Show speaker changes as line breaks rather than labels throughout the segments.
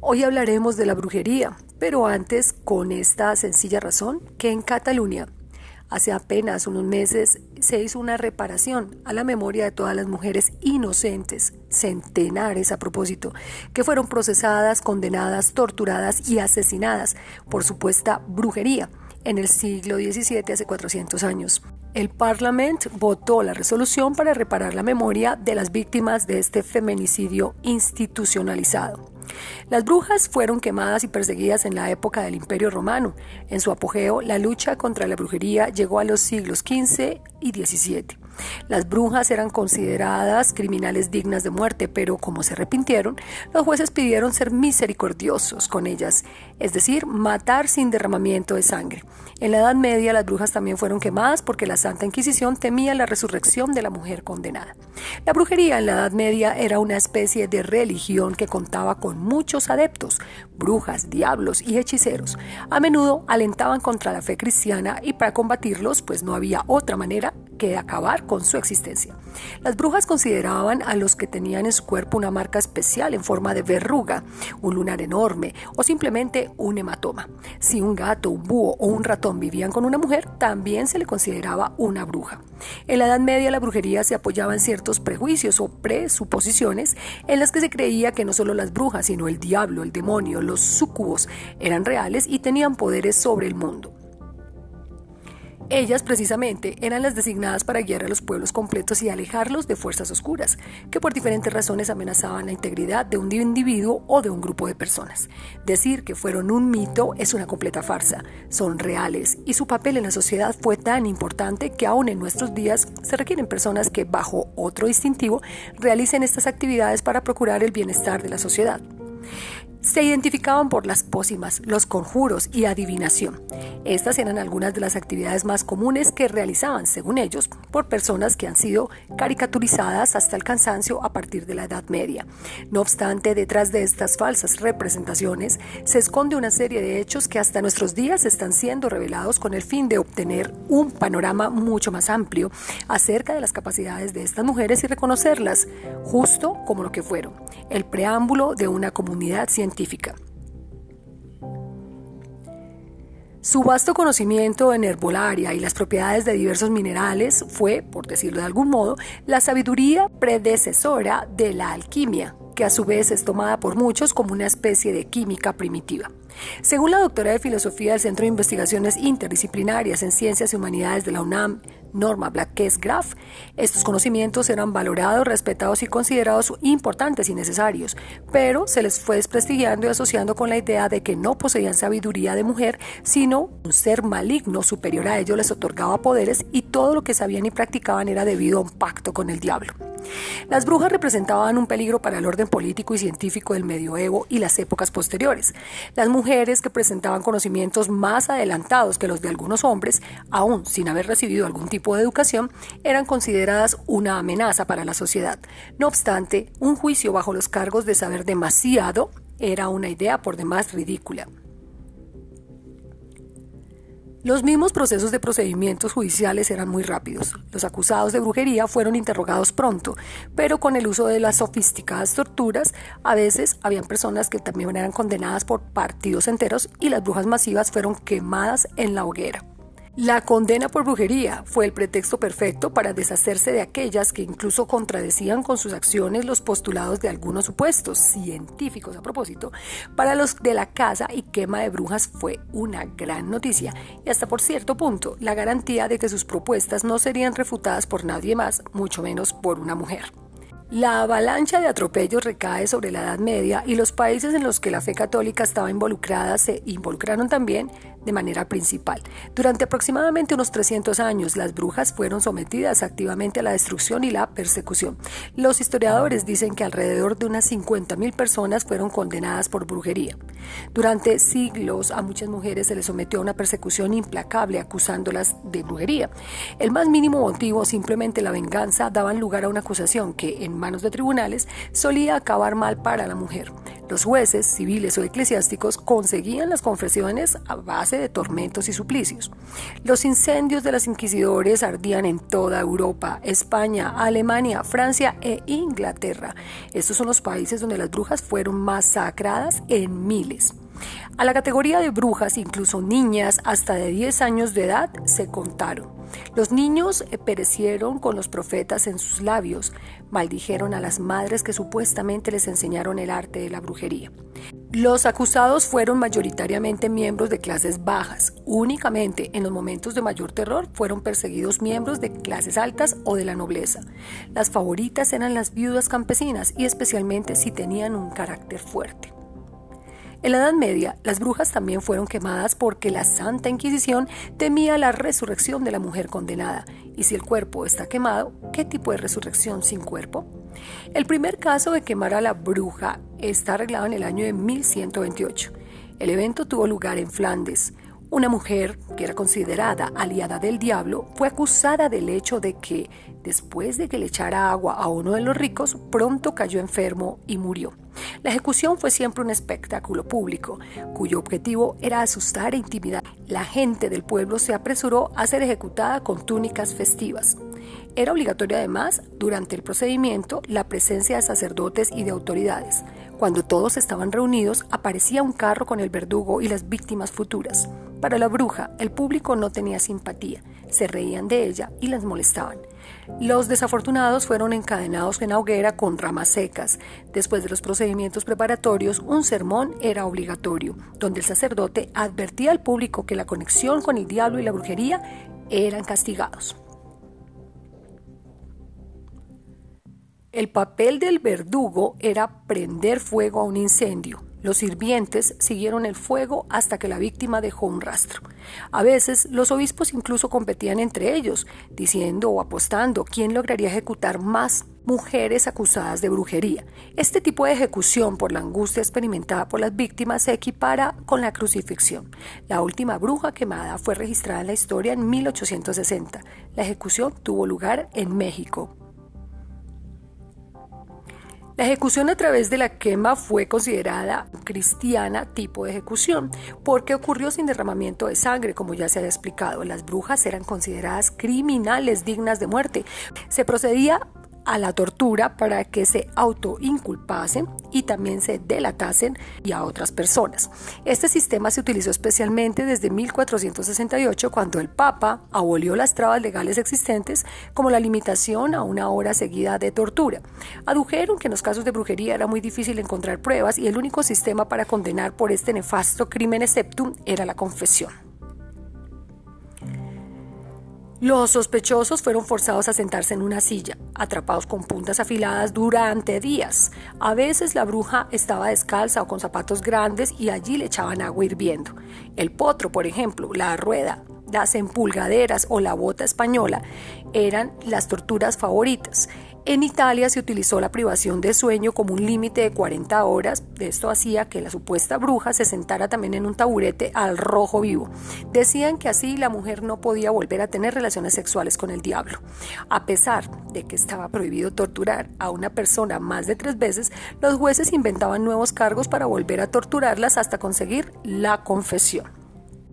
Hoy hablaremos de la brujería, pero antes con esta sencilla razón que en Cataluña hace apenas unos meses se hizo una reparación a la memoria de todas las mujeres inocentes, centenares a propósito, que fueron procesadas, condenadas, torturadas y asesinadas por supuesta brujería en el siglo XVII hace 400 años. El Parlamento votó la resolución para reparar la memoria de las víctimas de este feminicidio institucionalizado. Las brujas fueron quemadas y perseguidas en la época del Imperio Romano. En su apogeo, la lucha contra la brujería llegó a los siglos XV y XVII. Las brujas eran consideradas criminales dignas de muerte, pero como se arrepintieron, los jueces pidieron ser misericordiosos con ellas, es decir, matar sin derramamiento de sangre. En la Edad Media las brujas también fueron quemadas porque la Santa Inquisición temía la resurrección de la mujer condenada. La brujería en la Edad Media era una especie de religión que contaba con muchos adeptos, brujas, diablos y hechiceros. A menudo alentaban contra la fe cristiana y para combatirlos pues no había otra manera que acabar con su existencia. Las brujas consideraban a los que tenían en su cuerpo una marca especial en forma de verruga, un lunar enorme o simplemente un hematoma. Si un gato, un búho o un ratón vivían con una mujer, también se le consideraba una bruja. En la Edad Media la brujería se apoyaba en ciertos prejuicios o presuposiciones en las que se creía que no solo las brujas, sino el diablo, el demonio, los súcubos eran reales y tenían poderes sobre el mundo. Ellas precisamente eran las designadas para guiar a los pueblos completos y alejarlos de fuerzas oscuras, que por diferentes razones amenazaban la integridad de un individuo o de un grupo de personas. Decir que fueron un mito es una completa farsa, son reales y su papel en la sociedad fue tan importante que aún en nuestros días se requieren personas que bajo otro distintivo realicen estas actividades para procurar el bienestar de la sociedad. Se identificaban por las pócimas, los conjuros y adivinación. Estas eran algunas de las actividades más comunes que realizaban, según ellos, por personas que han sido caricaturizadas hasta el cansancio a partir de la Edad Media. No obstante, detrás de estas falsas representaciones se esconde una serie de hechos que hasta nuestros días están siendo revelados con el fin de obtener un panorama mucho más amplio acerca de las capacidades de estas mujeres y reconocerlas justo como lo que fueron, el preámbulo de una comunidad científica su vasto conocimiento en herbolaria y las propiedades de diversos minerales fue, por decirlo de algún modo, la sabiduría predecesora de la alquimia, que a su vez es tomada por muchos como una especie de química primitiva. Según la doctora de Filosofía del Centro de Investigaciones Interdisciplinarias en Ciencias y Humanidades de la UNAM, Norma Blackes Graf, estos conocimientos eran valorados, respetados y considerados importantes y necesarios, pero se les fue desprestigiando y asociando con la idea de que no poseían sabiduría de mujer, sino un ser maligno superior a ellos les otorgaba poderes y todo lo que sabían y practicaban era debido a un pacto con el diablo. Las brujas representaban un peligro para el orden político y científico del medioevo y las épocas posteriores. Las mujeres que presentaban conocimientos más adelantados que los de algunos hombres, aún sin haber recibido algún tipo de educación, eran consideradas una amenaza para la sociedad. No obstante, un juicio bajo los cargos de saber demasiado era una idea por demás ridícula. Los mismos procesos de procedimientos judiciales eran muy rápidos. Los acusados de brujería fueron interrogados pronto, pero con el uso de las sofisticadas torturas, a veces habían personas que también eran condenadas por partidos enteros y las brujas masivas fueron quemadas en la hoguera. La condena por brujería fue el pretexto perfecto para deshacerse de aquellas que incluso contradecían con sus acciones los postulados de algunos supuestos científicos a propósito. Para los de la casa y quema de brujas fue una gran noticia y hasta por cierto punto la garantía de que sus propuestas no serían refutadas por nadie más, mucho menos por una mujer. La avalancha de atropellos recae sobre la Edad Media y los países en los que la fe católica estaba involucrada se involucraron también de manera principal. Durante aproximadamente unos 300 años, las brujas fueron sometidas activamente a la destrucción y la persecución. Los historiadores dicen que alrededor de unas 50.000 personas fueron condenadas por brujería. Durante siglos a muchas mujeres se les sometió a una persecución implacable acusándolas de brujería. El más mínimo motivo, simplemente la venganza, daban lugar a una acusación que, en manos de tribunales, solía acabar mal para la mujer. Los jueces, civiles o eclesiásticos, conseguían las confesiones a base de tormentos y suplicios. Los incendios de los inquisidores ardían en toda Europa, España, Alemania, Francia e Inglaterra. Estos son los países donde las brujas fueron masacradas en miles. A la categoría de brujas, incluso niñas hasta de 10 años de edad, se contaron. Los niños eh, perecieron con los profetas en sus labios, maldijeron a las madres que supuestamente les enseñaron el arte de la brujería. Los acusados fueron mayoritariamente miembros de clases bajas. Únicamente en los momentos de mayor terror fueron perseguidos miembros de clases altas o de la nobleza. Las favoritas eran las viudas campesinas y especialmente si tenían un carácter fuerte. En la Edad Media, las brujas también fueron quemadas porque la Santa Inquisición temía la resurrección de la mujer condenada. Y si el cuerpo está quemado, ¿qué tipo de resurrección sin cuerpo? El primer caso de quemar a la bruja está arreglado en el año de 1128. El evento tuvo lugar en Flandes. Una mujer, que era considerada aliada del diablo, fue acusada del hecho de que, después de que le echara agua a uno de los ricos, pronto cayó enfermo y murió. La ejecución fue siempre un espectáculo público, cuyo objetivo era asustar e intimidar. La gente del pueblo se apresuró a ser ejecutada con túnicas festivas. Era obligatorio además, durante el procedimiento, la presencia de sacerdotes y de autoridades. Cuando todos estaban reunidos, aparecía un carro con el verdugo y las víctimas futuras. Para la bruja, el público no tenía simpatía, se reían de ella y las molestaban. Los desafortunados fueron encadenados en la hoguera con ramas secas. Después de los procedimientos preparatorios, un sermón era obligatorio, donde el sacerdote advertía al público que la conexión con el diablo y la brujería eran castigados. El papel del verdugo era prender fuego a un incendio. Los sirvientes siguieron el fuego hasta que la víctima dejó un rastro. A veces los obispos incluso competían entre ellos, diciendo o apostando quién lograría ejecutar más mujeres acusadas de brujería. Este tipo de ejecución por la angustia experimentada por las víctimas se equipara con la crucifixión. La última bruja quemada fue registrada en la historia en 1860. La ejecución tuvo lugar en México. La ejecución a través de la quema fue considerada cristiana tipo de ejecución porque ocurrió sin derramamiento de sangre, como ya se ha explicado. Las brujas eran consideradas criminales dignas de muerte. Se procedía a la tortura para que se autoinculpasen y también se delatasen y a otras personas. Este sistema se utilizó especialmente desde 1468 cuando el Papa abolió las trabas legales existentes como la limitación a una hora seguida de tortura. Adujeron que en los casos de brujería era muy difícil encontrar pruebas y el único sistema para condenar por este nefasto crimen exceptum era la confesión. Los sospechosos fueron forzados a sentarse en una silla, atrapados con puntas afiladas durante días. A veces la bruja estaba descalza o con zapatos grandes y allí le echaban agua hirviendo. El potro, por ejemplo, la rueda, las empulgaderas o la bota española eran las torturas favoritas. En Italia se utilizó la privación de sueño como un límite de 40 horas. Esto hacía que la supuesta bruja se sentara también en un taburete al rojo vivo. Decían que así la mujer no podía volver a tener relaciones sexuales con el diablo. A pesar de que estaba prohibido torturar a una persona más de tres veces, los jueces inventaban nuevos cargos para volver a torturarlas hasta conseguir la confesión.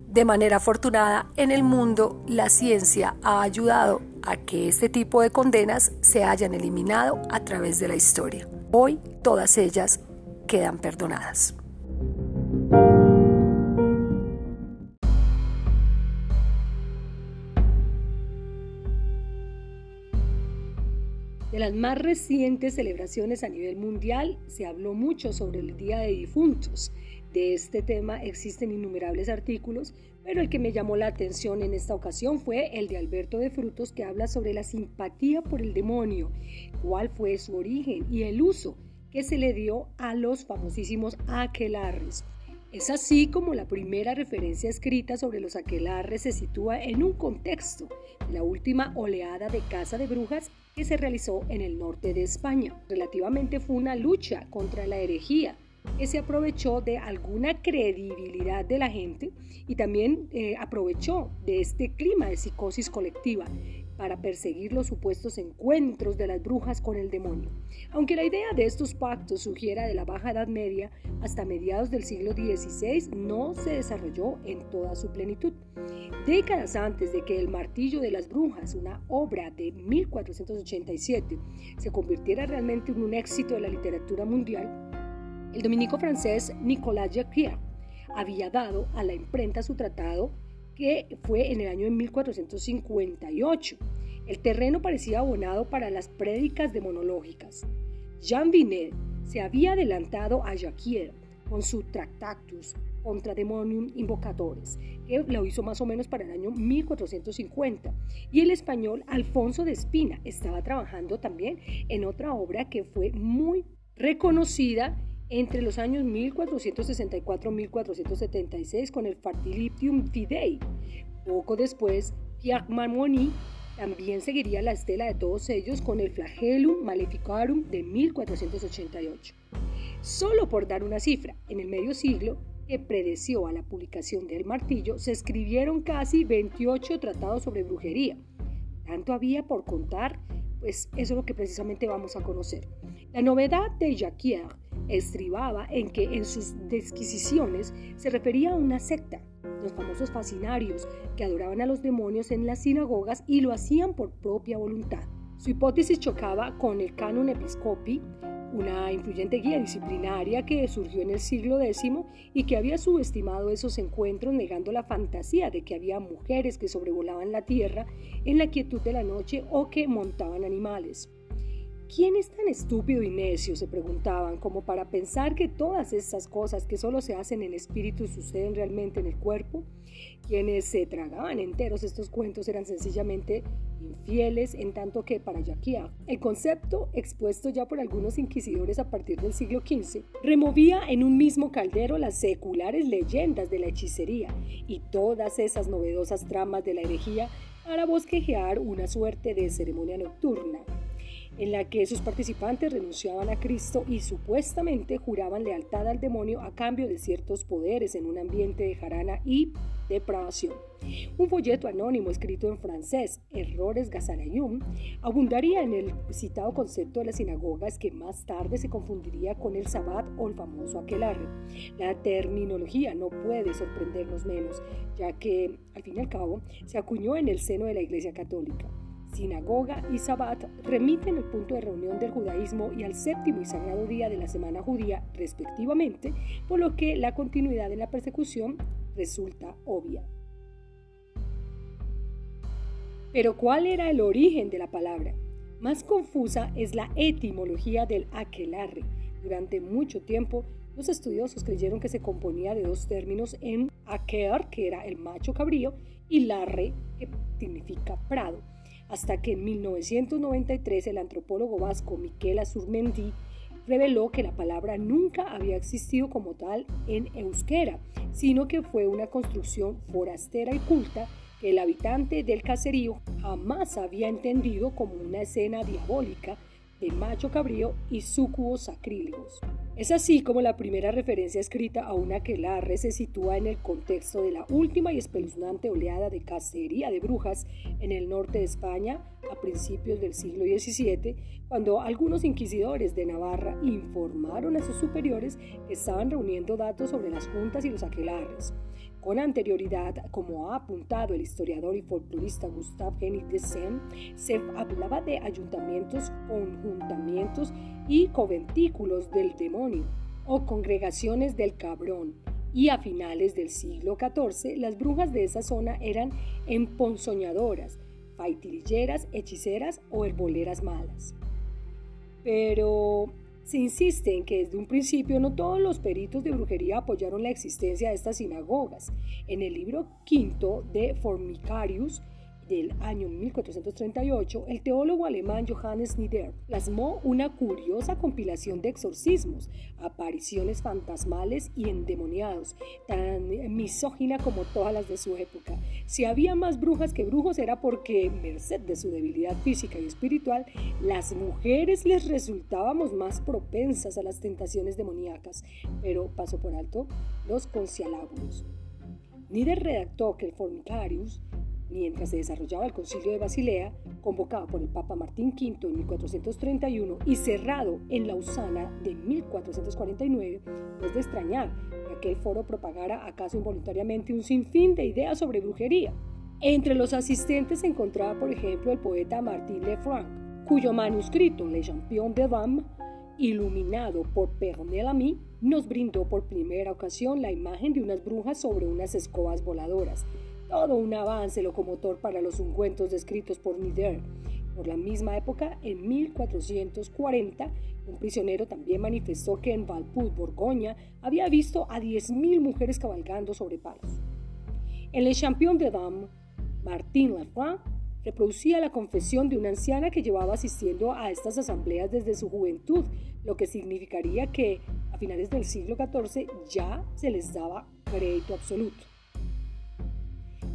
De manera afortunada, en el mundo la ciencia ha ayudado a que este tipo de condenas se hayan eliminado a través de la historia. Hoy todas ellas quedan perdonadas. De las más recientes celebraciones a nivel mundial se habló mucho sobre el Día de Difuntos de este tema existen innumerables artículos, pero el que me llamó la atención en esta ocasión fue el de Alberto de Frutos que habla sobre la simpatía por el demonio, cuál fue su origen y el uso que se le dio a los famosísimos aquelarres. Es así como la primera referencia escrita sobre los aquelarres se sitúa en un contexto, la última oleada de caza de brujas que se realizó en el norte de España. Relativamente fue una lucha contra la herejía que se aprovechó de alguna credibilidad de la gente y también eh, aprovechó de este clima de psicosis colectiva para perseguir los supuestos encuentros de las brujas con el demonio. Aunque la idea de estos pactos sugiera de la Baja Edad Media hasta mediados del siglo XVI, no se desarrolló en toda su plenitud. Décadas antes de que El Martillo de las Brujas, una obra de 1487, se convirtiera realmente en un éxito de la literatura mundial, el dominico francés Nicolas Jacquier había dado a la imprenta su tratado que fue en el año de 1458. El terreno parecía abonado para las prédicas demonológicas. Jean Vinet se había adelantado a Jacquier con su Tractatus contra Demonium Invocadores, que lo hizo más o menos para el año 1450. Y el español Alfonso de Espina estaba trabajando también en otra obra que fue muy reconocida entre los años 1464-1476 con el Fertilitium Fidei. Poco después, Pierre Marmoni también seguiría la estela de todos ellos con el Flagellum Maleficarum de 1488. Solo por dar una cifra, en el medio siglo que predeció a la publicación del martillo, se escribieron casi 28 tratados sobre brujería. Tanto había por contar, pues eso es lo que precisamente vamos a conocer. La novedad de Jacquier estribaba en que en sus disquisiciones se refería a una secta, los famosos fascinarios, que adoraban a los demonios en las sinagogas y lo hacían por propia voluntad. Su hipótesis chocaba con el canon episcopi, una influyente guía disciplinaria que surgió en el siglo X y que había subestimado esos encuentros negando la fantasía de que había mujeres que sobrevolaban la tierra en la quietud de la noche o que montaban animales. ¿Quién es tan estúpido y necio? se preguntaban, como para pensar que todas estas cosas que solo se hacen en espíritu suceden realmente en el cuerpo. Quienes se tragaban enteros estos cuentos eran sencillamente infieles, en tanto que para Jacquiard, el concepto expuesto ya por algunos inquisidores a partir del siglo XV, removía en un mismo caldero las seculares leyendas de la hechicería y todas esas novedosas tramas de la herejía para bosquejear una suerte de ceremonia nocturna en la que sus participantes renunciaban a Cristo y supuestamente juraban lealtad al demonio a cambio de ciertos poderes en un ambiente de jarana y depravación. Un folleto anónimo escrito en francés, Errores Gazanayum, abundaría en el citado concepto de las sinagogas que más tarde se confundiría con el Sabbat o el famoso aquelarre. La terminología no puede sorprendernos menos, ya que, al fin y al cabo, se acuñó en el seno de la Iglesia Católica sinagoga y sabbat remiten al punto de reunión del judaísmo y al séptimo y sagrado día de la semana judía, respectivamente, por lo que la continuidad de la persecución resulta obvia. Pero ¿cuál era el origen de la palabra? Más confusa es la etimología del aquelarre. Durante mucho tiempo, los estudiosos creyeron que se componía de dos términos en aquer, que era el macho cabrío, y larre, que significa prado hasta que en 1993 el antropólogo vasco Miquel Azurmendi reveló que la palabra nunca había existido como tal en euskera, sino que fue una construcción forastera y culta que el habitante del caserío jamás había entendido como una escena diabólica de macho cabrío y súcubos sacrílegos. Es así como la primera referencia escrita a una aquelarre se sitúa en el contexto de la última y espeluznante oleada de cacería de brujas en el norte de España a principios del siglo XVII, cuando algunos inquisidores de Navarra informaron a sus superiores que estaban reuniendo datos sobre las juntas y los aquelarres. Con anterioridad, como ha apuntado el historiador y folclorista Gustave Henning de Seine, se hablaba de ayuntamientos, conjuntamientos y conventículos del demonio o congregaciones del cabrón. Y a finales del siglo XIV, las brujas de esa zona eran emponzoñadoras, faitililleras, hechiceras o herboleras malas. Pero se insiste en que desde un principio no todos los peritos de brujería apoyaron la existencia de estas sinagogas. En el libro quinto de Formicarius, del año 1438, el teólogo alemán Johannes Nieder plasmó una curiosa compilación de exorcismos, apariciones fantasmales y endemoniados, tan misógina como todas las de su época. Si había más brujas que brujos era porque, merced de su debilidad física y espiritual, las mujeres les resultábamos más propensas a las tentaciones demoníacas, pero pasó por alto los concialábulos. Nieder redactó que el Formicarius mientras se desarrollaba el concilio de Basilea, convocado por el Papa Martín V en 1431 y cerrado en Lausana de 1449, no es de extrañar que aquel foro propagara acaso involuntariamente un sinfín de ideas sobre brujería. Entre los asistentes se encontraba, por ejemplo, el poeta Martín Lefranc, cuyo manuscrito Le Champion de Dames, iluminado por Pernel Lamy, nos brindó por primera ocasión la imagen de unas brujas sobre unas escobas voladoras, todo un avance locomotor para los ungüentos descritos por Nider. Por la misma época, en 1440, un prisionero también manifestó que en Valput, Borgoña, había visto a 10.000 mujeres cabalgando sobre palos. En Le Champion de Dames, Martin Lafont reproducía la confesión de una anciana que llevaba asistiendo a estas asambleas desde su juventud, lo que significaría que a finales del siglo XIV ya se les daba crédito absoluto.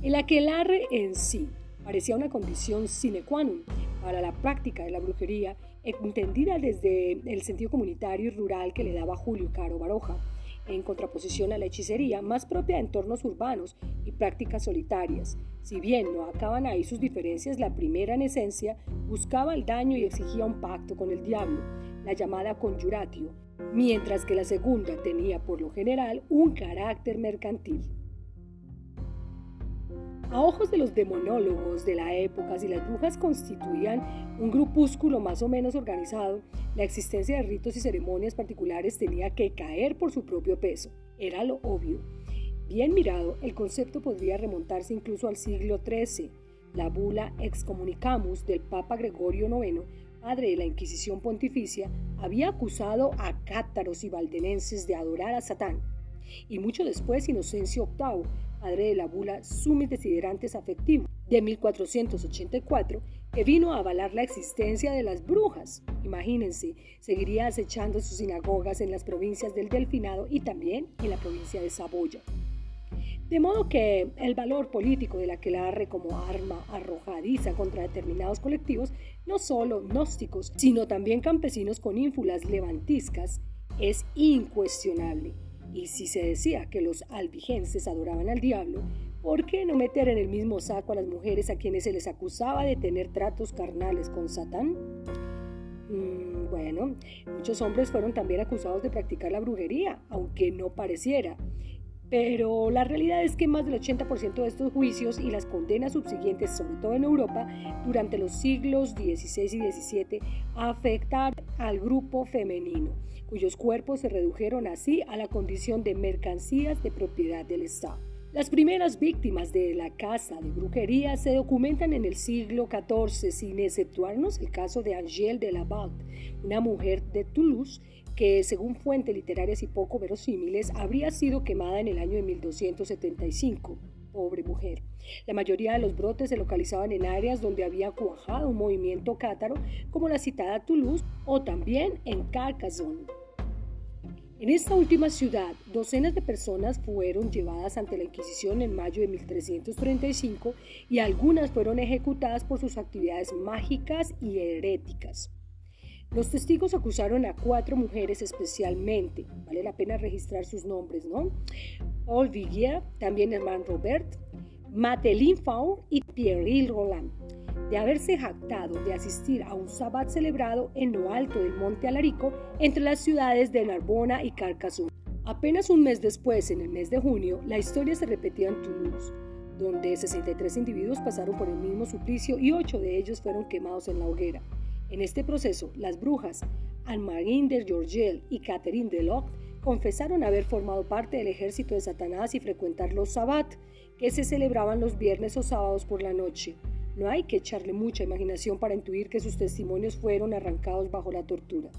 El aquelarre en sí parecía una condición sine qua non para la práctica de la brujería, entendida desde el sentido comunitario y rural que le daba Julio Caro Baroja, en contraposición a la hechicería más propia de entornos urbanos y prácticas solitarias. Si bien no acaban ahí sus diferencias, la primera en esencia buscaba el daño y exigía un pacto con el diablo, la llamada conjuratio, mientras que la segunda tenía por lo general un carácter mercantil. A ojos de los demonólogos de la época, si las brujas constituían un grupúsculo más o menos organizado, la existencia de ritos y ceremonias particulares tenía que caer por su propio peso. Era lo obvio. Bien mirado, el concepto podría remontarse incluso al siglo XIII. La bula Excommunicamus del Papa Gregorio IX, padre de la Inquisición Pontificia, había acusado a cátaros y valdenenses de adorar a Satán. Y mucho después, Inocencio VIII padre de la bula Sumis Desiderantes Afectivos de 1484, que vino a avalar la existencia de las brujas. Imagínense, seguiría acechando sus sinagogas en las provincias del Delfinado y también en la provincia de Saboya. De modo que el valor político de la aquelarre como arma arrojadiza contra determinados colectivos, no solo gnósticos, sino también campesinos con ínfulas levantiscas, es incuestionable. Y si se decía que los albigenses adoraban al diablo, ¿por qué no meter en el mismo saco a las mujeres a quienes se les acusaba de tener tratos carnales con Satán? Mm, bueno, muchos hombres fueron también acusados de practicar la brujería, aunque no pareciera. Pero la realidad es que más del 80% de estos juicios y las condenas subsiguientes, sobre todo en Europa, durante los siglos XVI y XVII, afectaron al grupo femenino, cuyos cuerpos se redujeron así a la condición de mercancías de propiedad del Estado. Las primeras víctimas de la caza de brujería se documentan en el siglo XIV, sin exceptuarnos el caso de Angèle de Laval, una mujer de Toulouse que, según fuentes literarias y poco verosímiles, habría sido quemada en el año de 1275. Pobre mujer. La mayoría de los brotes se localizaban en áreas donde había cuajado un movimiento cátaro, como la citada Toulouse, o también en Carcassonne. En esta última ciudad, docenas de personas fueron llevadas ante la Inquisición en mayo de 1335 y algunas fueron ejecutadas por sus actividades mágicas y heréticas. Los testigos acusaron a cuatro mujeres especialmente, vale la pena registrar sus nombres, ¿no? Paul Villiers, también hermano Robert, Matelin Faure y Pierre Roland, de haberse jactado de asistir a un sabbat celebrado en lo alto del monte Alarico entre las ciudades de Narbona y Carcassonne. Apenas un mes después, en el mes de junio, la historia se repetía en Toulouse, donde 63 individuos pasaron por el mismo suplicio y ocho de ellos fueron quemados en la hoguera. En este proceso, las brujas Anne-Marie de Georgel y Catherine de Locke confesaron haber formado parte del ejército de Satanás y frecuentar los sabbat, que se celebraban los viernes o sábados por la noche. No hay que echarle mucha imaginación para intuir que sus testimonios fueron arrancados bajo la tortura.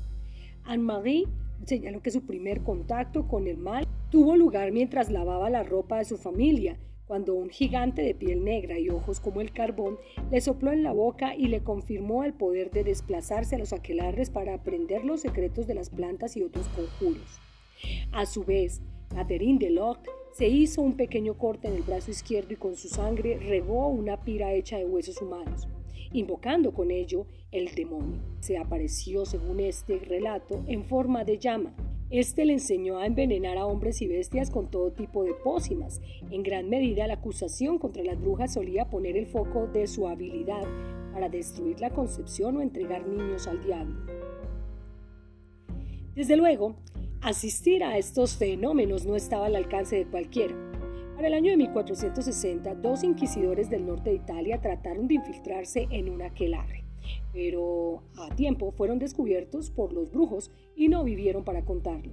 Anne-Marie señaló que su primer contacto con el mal tuvo lugar mientras lavaba la ropa de su familia cuando un gigante de piel negra y ojos como el carbón le sopló en la boca y le confirmó el poder de desplazarse a los aquelarres para aprender los secretos de las plantas y otros conjuros. A su vez, Catherine de Locke se hizo un pequeño corte en el brazo izquierdo y con su sangre regó una pira hecha de huesos humanos, invocando con ello el demonio. Se apareció, según este relato, en forma de llama Este le enseñó a envenenar a hombres y bestias con todo tipo de pócimas. En gran medida la acusación contra las brujas solía poner el foco de su habilidad para destruir la concepción o entregar niños al diablo. Desde luego, asistir a estos fenómenos no estaba al alcance de cualquiera. Para el año de 1460, dos inquisidores del norte de Italia trataron de infiltrarse en un aquelarre pero a tiempo fueron descubiertos por los brujos y no vivieron para contarlo.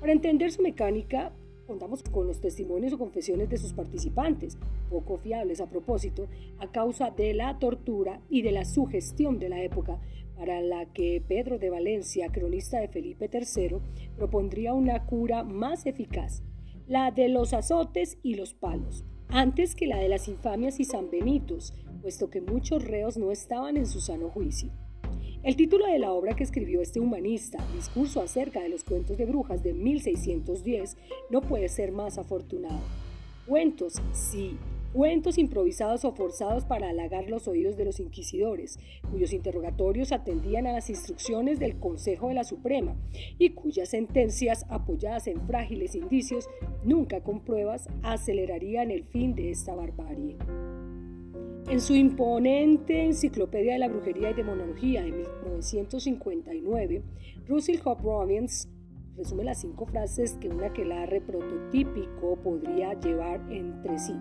Para entender su mecánica, contamos con los testimonios o confesiones de sus participantes, poco fiables a propósito, a causa de la tortura y de la sugestión de la época, para la que Pedro de Valencia, cronista de Felipe III, propondría una cura más eficaz, la de los azotes y los palos, antes que la de las infamias y sanbenitos, puesto que muchos reos no estaban en su sano juicio. El título de la obra que escribió este humanista, Discurso acerca de los cuentos de brujas de 1610, no puede ser más afortunado. Cuentos, sí, cuentos improvisados o forzados para halagar los oídos de los inquisidores, cuyos interrogatorios atendían a las instrucciones del Consejo de la Suprema y cuyas sentencias, apoyadas en frágiles indicios, nunca con pruebas, acelerarían el fin de esta barbarie. En su imponente Enciclopedia de la Brujería y Demonología de 1959, Russell Hope Robbins resume las cinco frases que un aquelarre prototípico podría llevar entre sí.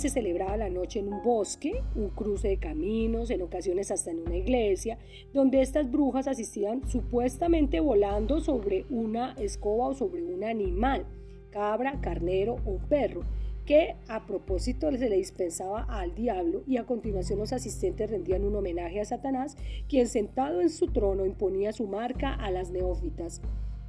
Se celebraba la noche en un bosque, un cruce de caminos, en ocasiones hasta en una iglesia, donde estas brujas asistían supuestamente volando sobre una escoba o sobre un animal, cabra, carnero o perro, que a propósito se le dispensaba al diablo y a continuación los asistentes rendían un homenaje a Satanás, quien sentado en su trono imponía su marca a las neófitas.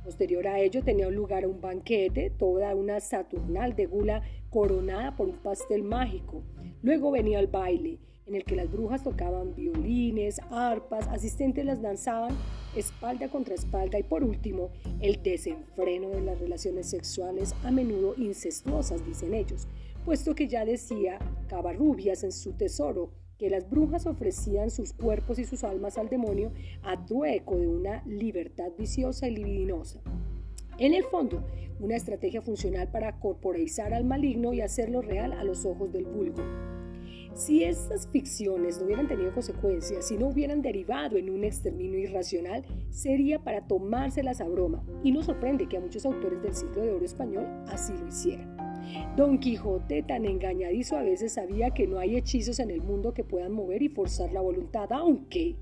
Posterior a ello tenía lugar un banquete, toda una saturnal de gula coronada por un pastel mágico. Luego venía el baile, en el que las brujas tocaban violines, arpas, asistentes las danzaban espalda contra espalda y por último el desenfreno de las relaciones sexuales a menudo incestuosas, dicen ellos, puesto que ya decía Cabarrubias en su tesoro que las brujas ofrecían sus cuerpos y sus almas al demonio a trueco de una libertad viciosa y libidinosa. En el fondo, una estrategia funcional para corporeizar al maligno y hacerlo real a los ojos del vulgo. Si estas ficciones no hubieran tenido consecuencias, si no hubieran derivado en un exterminio irracional, sería para tomárselas a broma, y no sorprende que a muchos autores del siglo de oro español así lo hicieran. Don Quijote, tan engañadizo a veces, sabía que no hay hechizos en el mundo que puedan mover y forzar la voluntad, aunque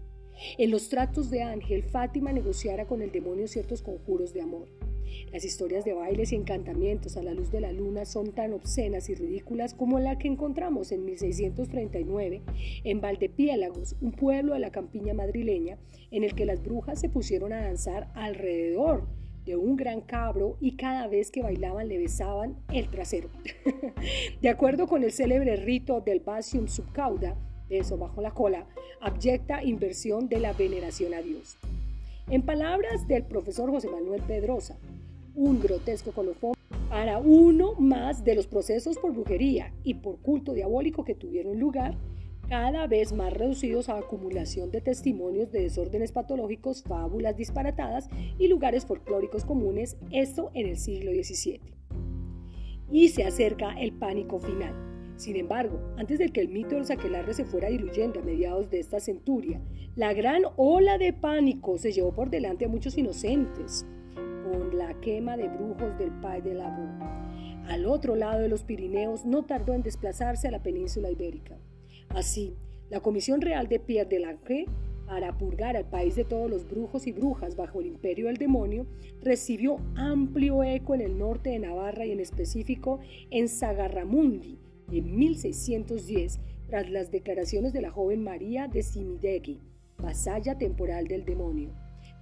en los tratos de Ángel, Fátima negociara con el demonio ciertos conjuros de amor. Las historias de bailes y encantamientos a la luz de la luna son tan obscenas y ridículas como la que encontramos en 1639 en Valdepiélagos, un pueblo de la campiña madrileña, en el que las brujas se pusieron a danzar alrededor de un gran cabro y cada vez que bailaban le besaban el trasero. de acuerdo con el célebre rito del Basium subcauda, beso bajo la cola, abyecta inversión de la veneración a Dios. En palabras del profesor José Manuel Pedrosa, un grotesco colofón para uno más de los procesos por brujería y por culto diabólico que tuvieron lugar, cada vez más reducidos a acumulación de testimonios de desórdenes patológicos, fábulas disparatadas y lugares folclóricos comunes, esto en el siglo XVII. Y se acerca el pánico final. Sin embargo, antes de que el mito del saquelarre se fuera diluyendo a mediados de esta centuria, la gran ola de pánico se llevó por delante a muchos inocentes, con la quema de brujos del Pai de la Al otro lado de los Pirineos no tardó en desplazarse a la península ibérica. Así, la Comisión Real de Pierre de Langre, para purgar al país de todos los brujos y brujas bajo el imperio del demonio, recibió amplio eco en el norte de Navarra y en específico en Sagarramundi en 1610 tras las declaraciones de la joven María de Simidegui, vasalla temporal del demonio.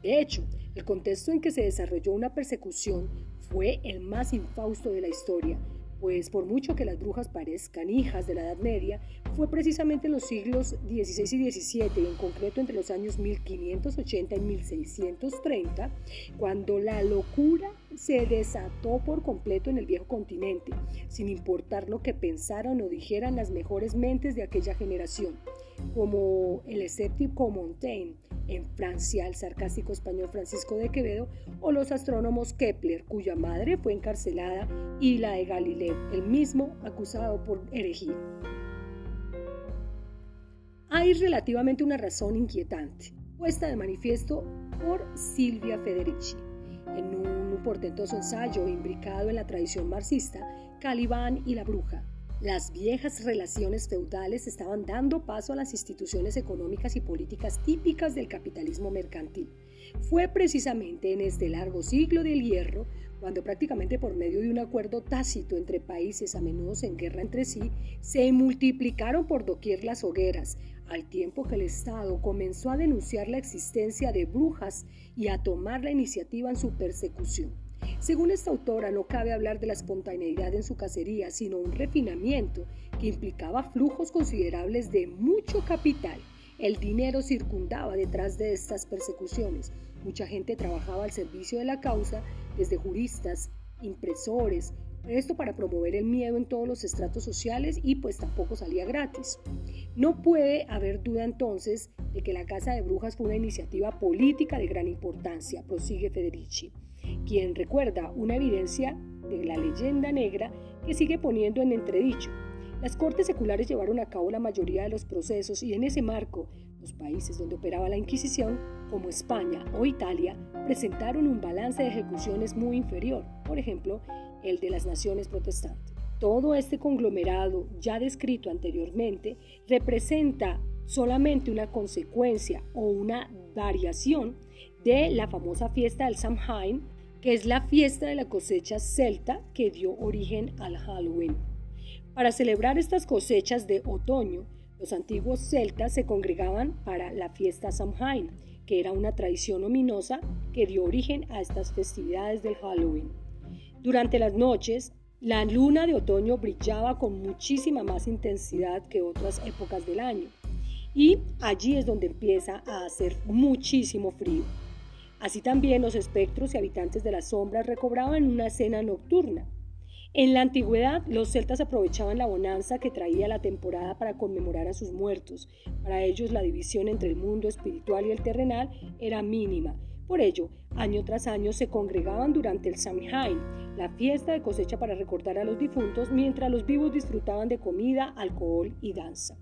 De hecho, el contexto en que se desarrolló una persecución fue el más infausto de la historia, pues por mucho que las brujas parezcan hijas de la Edad Media, fue precisamente en los siglos XVI y XVII, y en concreto entre los años 1580 y 1630, cuando la locura se desató por completo en el viejo continente, sin importar lo que pensaran o dijeran las mejores mentes de aquella generación. Como el escéptico Montaigne, en Francia el sarcástico español Francisco de Quevedo, o los astrónomos Kepler, cuya madre fue encarcelada, y la de Galileo, el mismo acusado por herejía. Hay relativamente una razón inquietante, puesta de manifiesto por Silvia Federici, en un portentoso ensayo imbricado en la tradición marxista, Calibán y la bruja, las viejas relaciones feudales estaban dando paso a las instituciones económicas y políticas típicas del capitalismo mercantil. Fue precisamente en este largo siglo del hierro cuando prácticamente por medio de un acuerdo tácito entre países a menudo en guerra entre sí, se multiplicaron por doquier las hogueras, al tiempo que el Estado comenzó a denunciar la existencia de brujas y a tomar la iniciativa en su persecución. Según esta autora, no cabe hablar de la espontaneidad en su cacería, sino un refinamiento que implicaba flujos considerables de mucho capital. El dinero circundaba detrás de estas persecuciones. Mucha gente trabajaba al servicio de la causa, desde juristas, impresores, esto para promover el miedo en todos los estratos sociales y pues tampoco salía gratis. No puede haber duda entonces de que la Casa de Brujas fue una iniciativa política de gran importancia, prosigue Federici quien recuerda una evidencia de la leyenda negra que sigue poniendo en entredicho. Las cortes seculares llevaron a cabo la mayoría de los procesos y en ese marco, los países donde operaba la Inquisición, como España o Italia, presentaron un balance de ejecuciones muy inferior, por ejemplo, el de las naciones protestantes. Todo este conglomerado ya descrito anteriormente representa solamente una consecuencia o una variación de la famosa fiesta del Samhain es la fiesta de la cosecha celta que dio origen al Halloween. Para celebrar estas cosechas de otoño, los antiguos celtas se congregaban para la fiesta Samhain, que era una tradición ominosa que dio origen a estas festividades del Halloween. Durante las noches, la luna de otoño brillaba con muchísima más intensidad que otras épocas del año, y allí es donde empieza a hacer muchísimo frío. Así también los espectros y habitantes de las sombras recobraban una escena nocturna. En la antigüedad, los celtas aprovechaban la bonanza que traía la temporada para conmemorar a sus muertos. Para ellos, la división entre el mundo espiritual y el terrenal era mínima. Por ello, año tras año se congregaban durante el Samhain, la fiesta de cosecha para recordar a los difuntos, mientras los vivos disfrutaban de comida, alcohol y danza.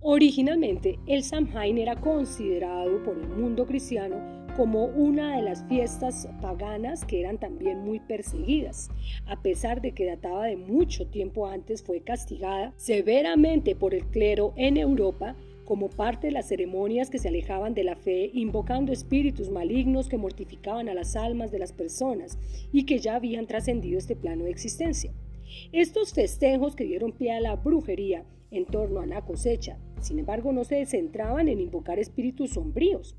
Originalmente, el Samhain era considerado por el mundo cristiano como una de las fiestas paganas que eran también muy perseguidas. A pesar de que databa de mucho tiempo antes, fue castigada severamente por el clero en Europa como parte de las ceremonias que se alejaban de la fe, invocando espíritus malignos que mortificaban a las almas de las personas y que ya habían trascendido este plano de existencia. Estos festejos que dieron pie a la brujería en torno a la cosecha, sin embargo, no se centraban en invocar espíritus sombríos,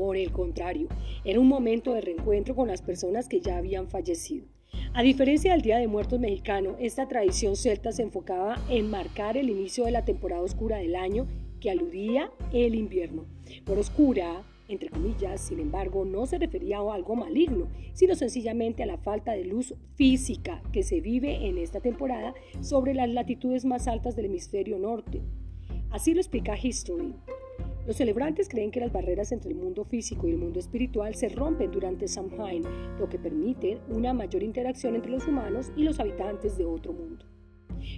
por el contrario, era un momento de reencuentro con las personas que ya habían fallecido. A diferencia del Día de Muertos mexicano, esta tradición celta se enfocaba en marcar el inicio de la temporada oscura del año que aludía el invierno. Por oscura, entre comillas, sin embargo, no se refería a algo maligno, sino sencillamente a la falta de luz física que se vive en esta temporada sobre las latitudes más altas del hemisferio norte. Así lo explica History. Los celebrantes creen que las barreras entre el mundo físico y el mundo espiritual se rompen durante Samhain, lo que permite una mayor interacción entre los humanos y los habitantes de otro mundo.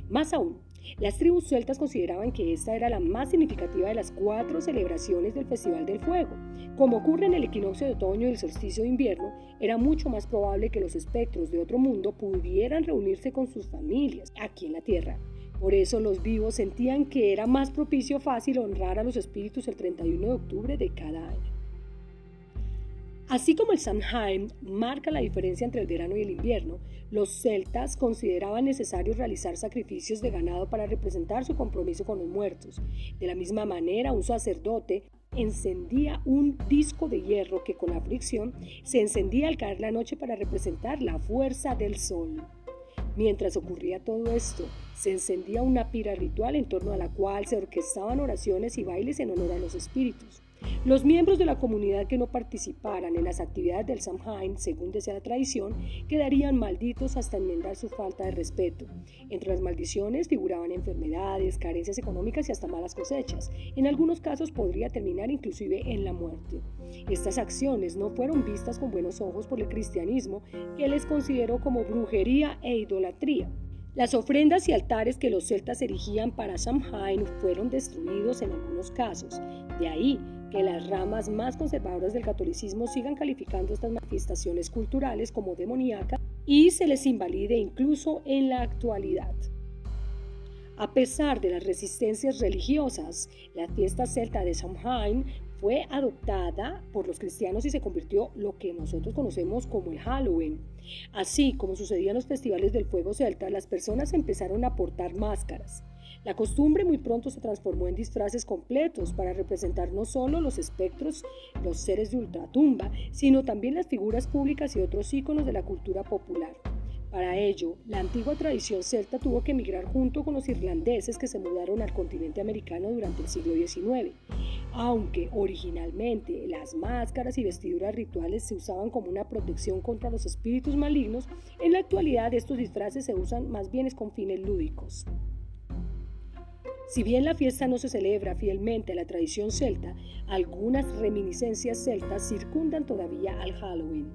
Más aún, las tribus celtas consideraban que esta era la más significativa de las cuatro celebraciones del Festival del Fuego. Como ocurre en el equinoccio de otoño y el solsticio de invierno, era mucho más probable que los espectros de otro mundo pudieran reunirse con sus familias aquí en la Tierra por eso los vivos sentían que era más propicio fácil honrar a los espíritus el 31 de octubre de cada año. Así como el Samhain marca la diferencia entre el verano y el invierno, los celtas consideraban necesario realizar sacrificios de ganado para representar su compromiso con los muertos. De la misma manera, un sacerdote encendía un disco de hierro que con la fricción se encendía al caer la noche para representar la fuerza del sol. Mientras ocurría todo esto, Se encendía una pira ritual en torno a la cual se orquestaban oraciones y bailes en honor a los espíritus. Los miembros de la comunidad que no participaran en las actividades del Samhain, según desea la tradición, quedarían malditos hasta enmendar su falta de respeto. Entre las maldiciones figuraban enfermedades, carencias económicas y hasta malas cosechas. En algunos casos podría terminar inclusive en la muerte. Estas acciones no fueron vistas con buenos ojos por el cristianismo, que les consideró como brujería e idolatría. Las ofrendas y altares que los celtas erigían para Samhain fueron destruidos en algunos casos. De ahí que las ramas más conservadoras del catolicismo sigan calificando estas manifestaciones culturales como demoníacas y se les invalide incluso en la actualidad. A pesar de las resistencias religiosas, la fiesta celta de Samhain fue adoptada por los cristianos y se convirtió lo que nosotros conocemos como el Halloween. Así como sucedía en los festivales del fuego celta, las personas empezaron a portar máscaras. La costumbre muy pronto se transformó en disfraces completos para representar no solo los espectros, los seres de ultratumba, sino también las figuras públicas y otros íconos de la cultura popular. Para ello, la antigua tradición celta tuvo que emigrar junto con los irlandeses que se mudaron al continente americano durante el siglo XIX. Aunque originalmente las máscaras y vestiduras rituales se usaban como una protección contra los espíritus malignos, en la actualidad estos disfraces se usan más bien con fines lúdicos. Si bien la fiesta no se celebra fielmente a la tradición celta, algunas reminiscencias celtas circundan todavía al Halloween.